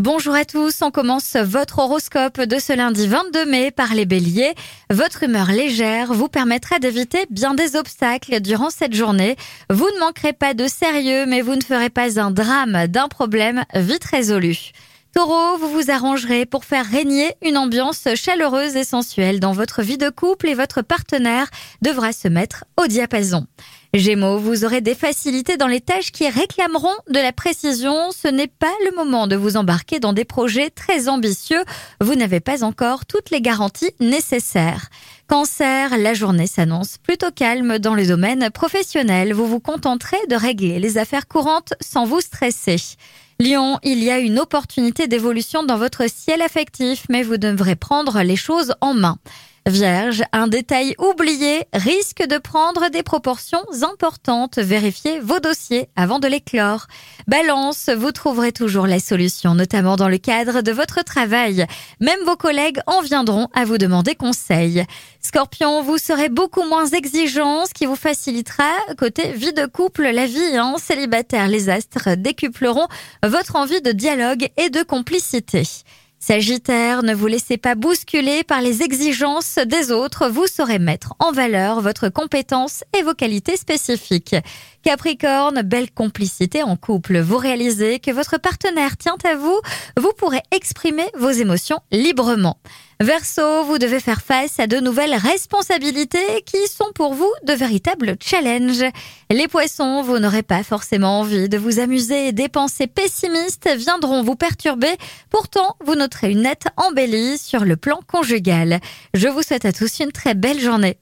Bonjour à tous, on commence votre horoscope de ce lundi 22 mai par les béliers. Votre humeur légère vous permettra d'éviter bien des obstacles durant cette journée. Vous ne manquerez pas de sérieux, mais vous ne ferez pas un drame d'un problème vite résolu. Taureau, vous vous arrangerez pour faire régner une ambiance chaleureuse et sensuelle dans votre vie de couple et votre partenaire devra se mettre au diapason. Gémeaux, vous aurez des facilités dans les tâches qui réclameront de la précision. Ce n'est pas le moment de vous embarquer dans des projets très ambitieux. Vous n'avez pas encore toutes les garanties nécessaires. Cancer, la journée s'annonce plutôt calme dans le domaine professionnel. Vous vous contenterez de régler les affaires courantes sans vous stresser. Lion, il y a une opportunité d'évolution dans votre ciel affectif, mais vous devrez prendre les choses en main. Vierge, un détail oublié risque de prendre des proportions importantes. Vérifiez vos dossiers avant de les clore. Balance, vous trouverez toujours la solution, notamment dans le cadre de votre travail. Même vos collègues en viendront à vous demander conseil. Scorpion, vous serez beaucoup moins exigeant, ce qui vous facilitera côté vie de couple, la vie en hein. célibataire. Les astres décupleront votre envie de dialogue et de complicité. Sagittaire, ne vous laissez pas bousculer par les exigences des autres, vous saurez mettre en valeur votre compétence et vos qualités spécifiques. Capricorne, belle complicité en couple, vous réalisez que votre partenaire tient à vous, vous pourrez exprimer vos émotions librement. Verseau, vous devez faire face à de nouvelles responsabilités qui sont pour vous de véritables challenges. Les poissons, vous n'aurez pas forcément envie de vous amuser des pensées pessimistes viendront vous perturber. Pourtant, vous noterez une nette embellie sur le plan conjugal. Je vous souhaite à tous une très belle journée.